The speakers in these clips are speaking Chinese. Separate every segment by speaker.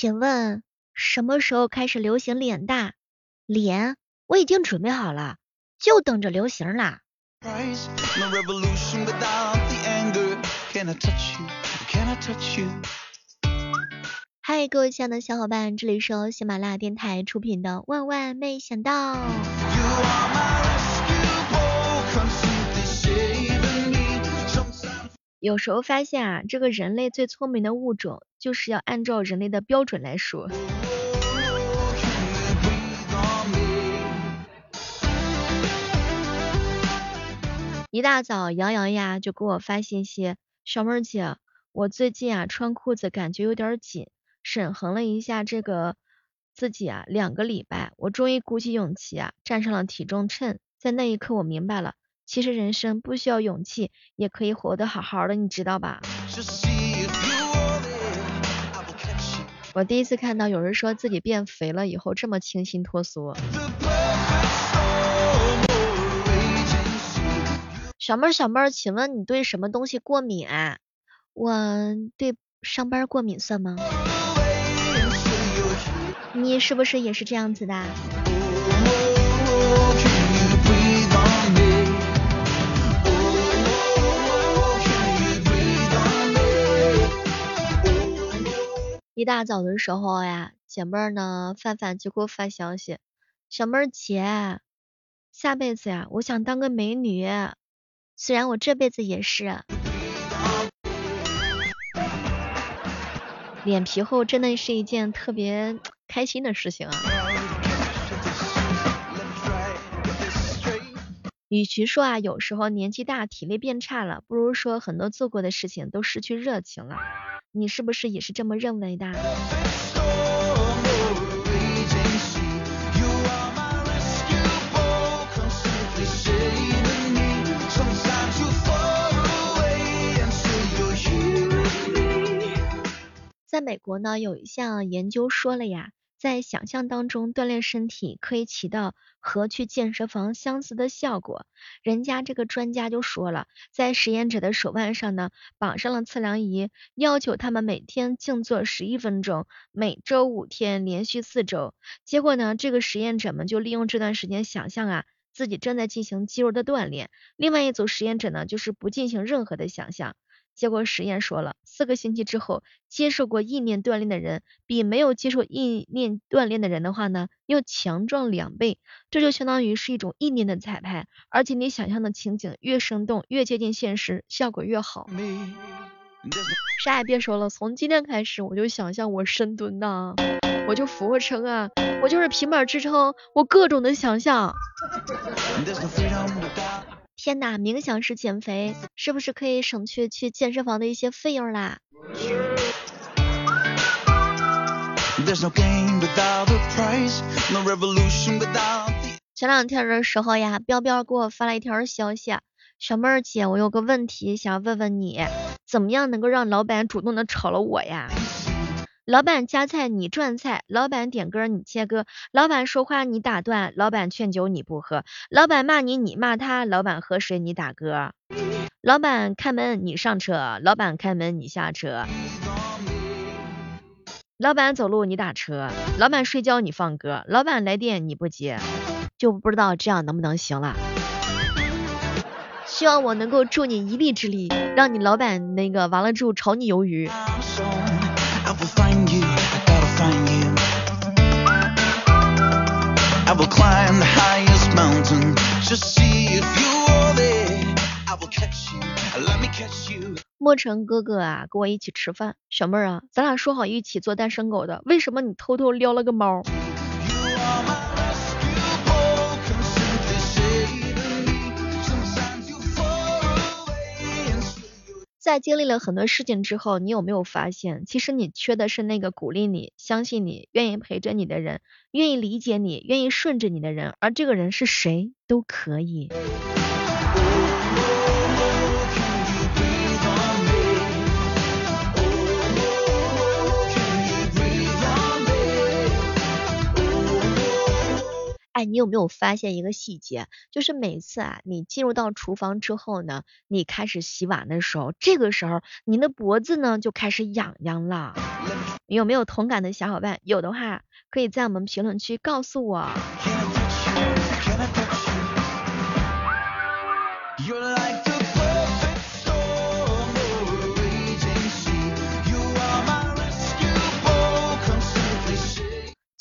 Speaker 1: 请问什么时候开始流行脸大？脸我已经准备好了，就等着流行啦。嗨，各位亲爱的小伙伴，这里是喜马拉雅电台出品的《万万没想到》。有时候发现啊，这个人类最聪明的物种，就是要按照人类的标准来说。一大早，杨洋呀就给我发信息，小妹儿姐，我最近啊穿裤子感觉有点紧，审衡了一下这个自己啊，两个礼拜，我终于鼓起勇气啊站上了体重秤，在那一刻我明白了。其实人生不需要勇气，也可以活得好好的，你知道吧？我第一次看到有人说自己变肥了以后这么清新脱俗。小妹儿，小妹儿，请问你对什么东西过敏？我对上班过敏算吗？你是不是也是这样子的？大早的时候呀，姐妹儿呢，范范就给我发消息，小妹儿姐，下辈子呀，我想当个美女，虽然我这辈子也是。脸皮厚真的是一件特别开心的事情啊。与其说啊，有时候年纪大体力变差了，不如说很多做过的事情都失去热情了。你是不是也是这么认为的？在美国呢，有一项研究说了呀。在想象当中锻炼身体，可以起到和去健身房相似的效果。人家这个专家就说了，在实验者的手腕上呢绑上了测量仪，要求他们每天静坐十一分钟，每周五天，连续四周。结果呢，这个实验者们就利用这段时间想象啊自己正在进行肌肉的锻炼。另外一组实验者呢，就是不进行任何的想象。结果实验说了，四个星期之后，接受过意念锻炼的人，比没有接受意念锻炼的人的话呢，要强壮两倍。这就相当于是一种意念的彩排，而且你想象的情景越生动，越接近现实，效果越好。啥也别说了，从今天开始，我就想象我深蹲呐，我就俯卧撑啊，我就是平板支撑，我各种的想象。天呐，冥想式减肥是不是可以省去去健身房的一些费用啦？前两天的时候呀，彪彪给我发了一条消息，小妹儿姐，我有个问题想问问你，怎么样能够让老板主动的炒了我呀？老板夹菜你转菜，老板点歌你切歌，老板说话你打断，老板劝酒你不喝，老板骂你你骂他，老板喝水你打嗝，老板开门你上车，老板开门你下车，老板走路你打车，老板睡觉你放歌，老板来电你不接，就不知道这样能不能行了。希望我能够助你一臂之力，让你老板那个完了之后炒你鱿鱼。莫尘哥哥啊，跟我一起吃饭。小妹儿啊，咱俩说好一起做单身狗的，为什么你偷偷撩了个猫？在经历了很多事情之后，你有没有发现，其实你缺的是那个鼓励你、相信你、愿意陪着你的人，愿意理解你、愿意顺着你的人，而这个人是谁都可以。哎，你有没有发现一个细节？就是每次啊，你进入到厨房之后呢，你开始洗碗的时候，这个时候你的脖子呢就开始痒痒了。有没有同感的小伙伴？有的话，可以在我们评论区告诉我。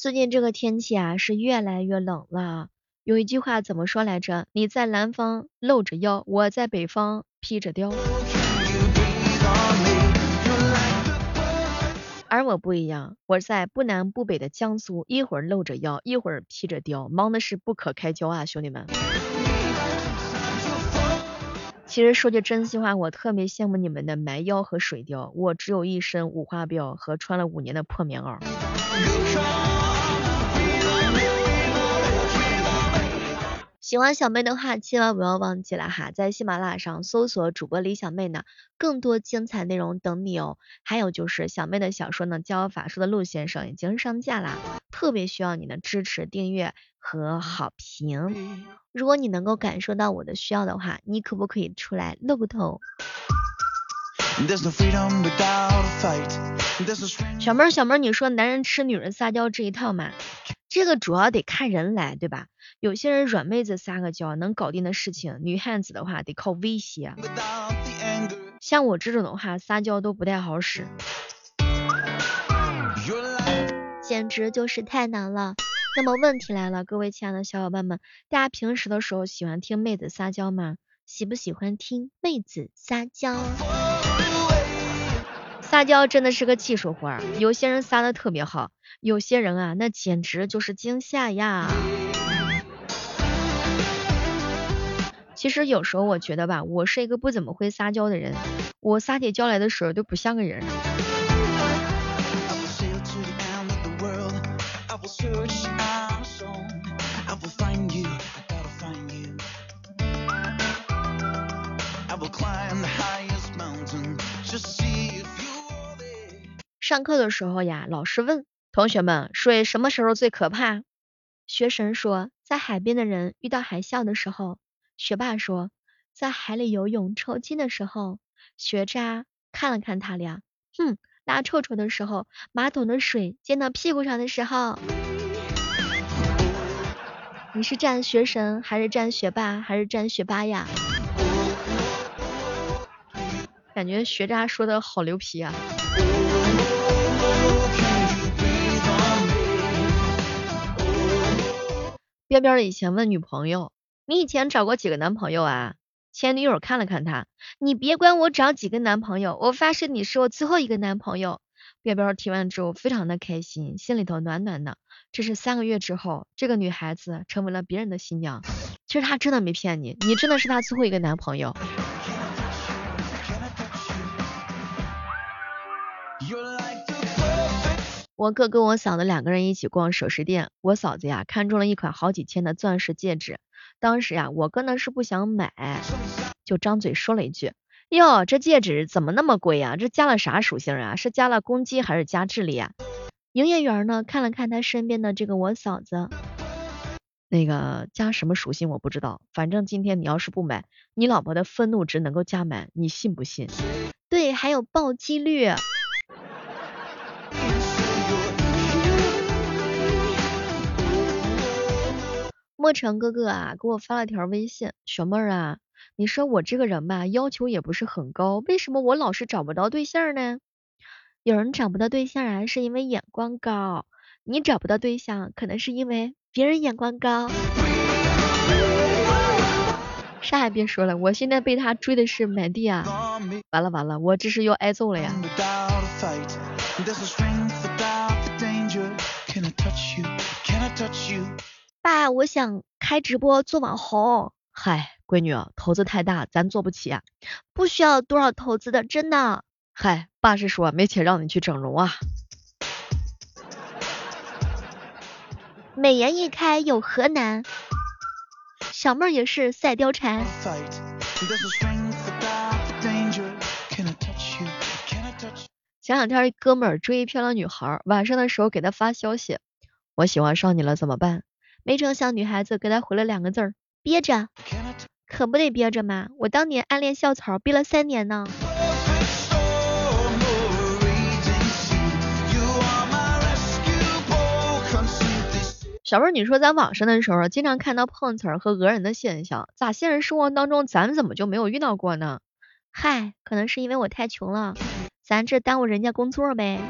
Speaker 1: 最近这个天气啊，是越来越冷了。有一句话怎么说来着？你在南方露着腰，我在北方披着貂。而我不一样，我在不南不北的江苏，一会儿露着腰，一会儿披着貂，忙的是不可开交啊，兄弟们。其实说句真心话，我特别羡慕你们的埋腰和水貂，我只有一身五花膘和穿了五年的破棉袄。喜欢小妹的话，千万不要忘记了哈，在喜马拉雅上搜索主播李小妹呢，更多精彩内容等你哦。还有就是小妹的小说呢，教法术的陆先生已经上架啦，特别需要你的支持、订阅和好评。如果你能够感受到我的需要的话，你可不可以出来露个头？小妹儿，小妹儿，你说男人吃女人撒娇这一套吗？这个主要得看人来，对吧？有些人软妹子撒个娇能搞定的事情，女汉子的话得靠威胁。像我这种的话，撒娇都不太好使，简直就是太难了。那么问题来了，各位亲爱的小伙伴们，大家平时的时候喜欢听妹子撒娇吗？喜不喜欢听妹子撒娇？撒娇真的是个技术活儿，有些人撒的特别好，有些人啊，那简直就是惊吓呀。其实有时候我觉得吧，我是一个不怎么会撒娇的人，我撒起娇来的时候都不像个人。上课的时候呀，老师问同学们，水什么时候最可怕？学神说，在海边的人遇到海啸的时候。学霸说，在海里游泳抽筋的时候。学渣看了看他俩，哼，拉臭臭的时候，马桶的水溅到屁股上的时候。你是站学神，还是站学霸，还是站学霸呀？感觉学渣说的好牛皮啊！边边以前问女朋友：“你以前找过几个男朋友啊？”前女友看了看他：“你别管我找几个男朋友，我发誓你是我最后一个男朋友。”边边听完之后非常的开心，心里头暖暖的。这是三个月之后，这个女孩子成为了别人的新娘。其实她真的没骗你，你真的是她最后一个男朋友。我哥跟我嫂子两个人一起逛首饰店，我嫂子呀看中了一款好几千的钻石戒指，当时呀我哥呢是不想买，就张嘴说了一句：“哟，这戒指怎么那么贵呀？这加了啥属性啊？是加了攻击还是加智力啊？”营业员呢看了看他身边的这个我嫂子，那个加什么属性我不知道，反正今天你要是不买，你老婆的愤怒值能够加满，你信不信？对，还有暴击率。莫成哥哥啊，给我发了条微信，小妹儿啊，你说我这个人吧，要求也不是很高，为什么我老是找不到对象呢？有人找不到对象啊，是因为眼光高；你找不到对象，可能是因为别人眼光高。啥也别说了，我现在被他追的是满地啊！完了完了，我这是要挨揍了呀！爸，我想开直播做网红。嗨，闺女，投资太大，咱做不起啊。不需要多少投资的，真的。嗨，爸是说没钱让你去整容啊。美颜一开有何难？小妹儿也是赛貂蝉。前两天哥们儿追一漂亮女孩，晚上的时候给她发消息，我喜欢上你了怎么办？没成想女孩子给他回了两个字儿，憋着，可不得憋着吗？我当年暗恋校草憋了三年呢。小妹，你说咱网上的时候经常看到碰瓷儿和讹人的现象，咋现实生活当中咱们怎么就没有遇到过呢？嗨，可能是因为我太穷了，咱这耽误人家工作呗。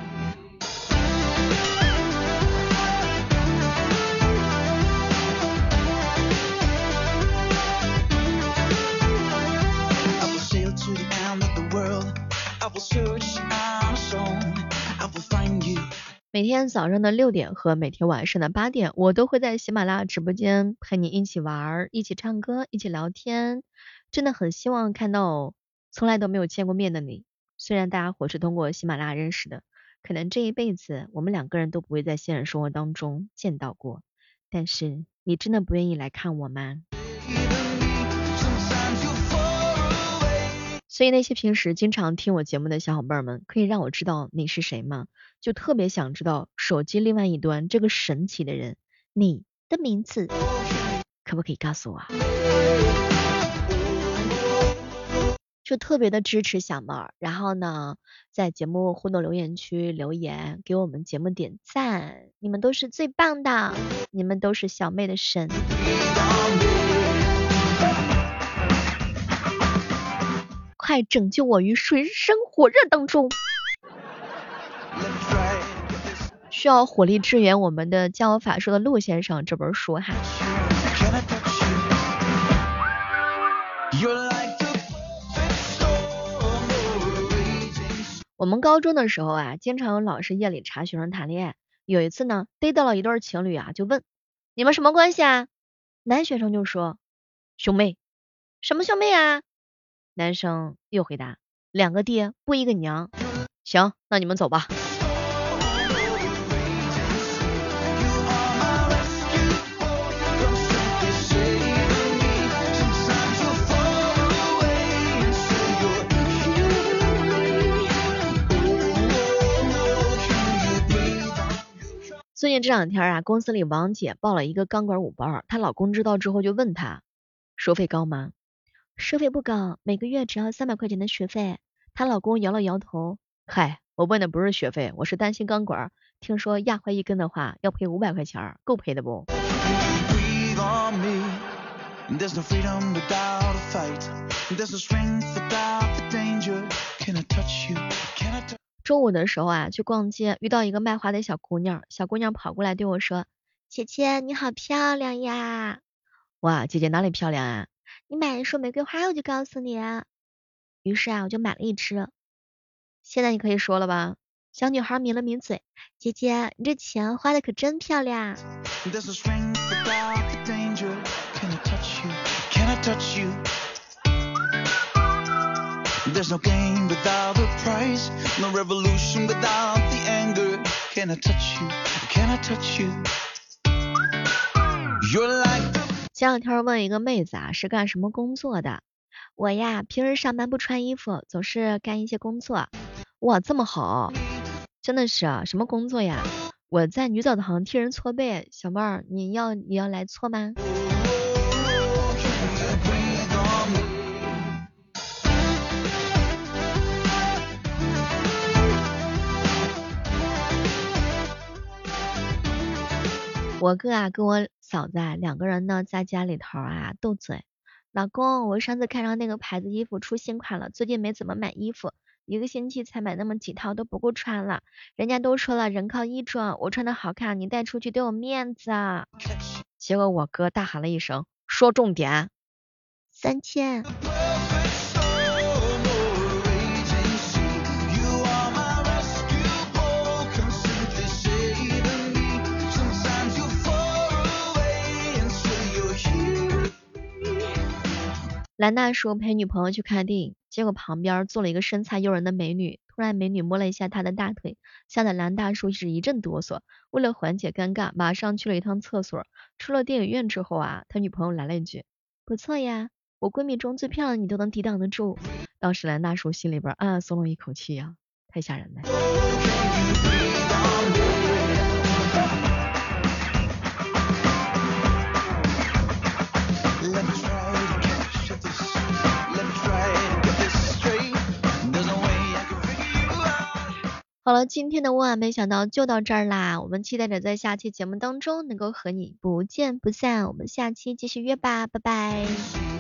Speaker 1: 每天早上的六点和每天晚上的八点，我都会在喜马拉雅直播间陪你一起玩儿、一起唱歌、一起聊天。真的很希望看到从来都没有见过面的你。虽然大家伙是通过喜马拉雅认识的，可能这一辈子我们两个人都不会在现实生活当中见到过。但是你真的不愿意来看我吗？所以那些平时经常听我节目的小伙伴们，可以让我知道你是谁吗？就特别想知道手机另外一端这个神奇的人，你的名字可不可以告诉我？就特别的支持小妹儿，然后呢，在节目互动留言区留言，给我们节目点赞，你们都是最棒的，你们都是小妹的神。快拯救我于水深火热当中！需要火力支援我们的教法术的陆先生这本书哈。我们高中的时候啊，经常有老师夜里查学生谈恋爱。有一次呢，逮到了一对情侣啊，就问你们什么关系啊？男学生就说兄妹。什么兄妹啊？男生又回答：两个爹不一个娘。行，那你们走吧。最近这两天啊，公司里王姐报了一个钢管舞班，她老公知道之后就问她，收费高吗？收费不高，每个月只要三百块钱的学费。她老公摇了摇头，嗨，我问的不是学费，我是担心钢管，听说压坏一根的话要赔五百块钱，够赔的不？中午的时候啊，去逛街，遇到一个卖花的小姑娘，小姑娘跑过来对我说，姐姐你好漂亮呀！哇，姐姐哪里漂亮啊？你买一束玫瑰花，我就告诉你。于是啊，我就买了一支。现在你可以说了吧？小女孩抿了抿嘴，姐姐，你这钱花的可真漂亮。前两天问一个妹子啊，是干什么工作的？我呀，平时上班不穿衣服，总是干一些工作。哇，这么好，真的是啊，什么工作呀？我在女澡堂替人搓背，小妹儿，你要你要来搓吗？我哥啊跟我嫂子啊两个人呢在家里头啊斗嘴，老公，我上次看上那个牌子衣服出新款了，最近没怎么买衣服，一个星期才买那么几套都不够穿了，人家都说了人靠衣装，我穿的好看，你带出去都有面子啊。结果我哥大喊了一声，说重点，三千。蓝大叔陪女朋友去看电影，结果旁边坐了一个身材诱人的美女。突然，美女摸了一下他的大腿，吓得蓝大叔是一阵哆嗦。为了缓解尴尬，马上去了一趟厕所。出了电影院之后啊，他女朋友来了一句：“不错呀，我闺蜜中最漂亮，你都能抵挡得住。”当时蓝大叔心里边暗暗松了一口气呀，太吓人了。好了，今天的万万没想到就到这儿啦，我们期待着在下期节目当中能够和你不见不散，我们下期继续约吧，拜拜。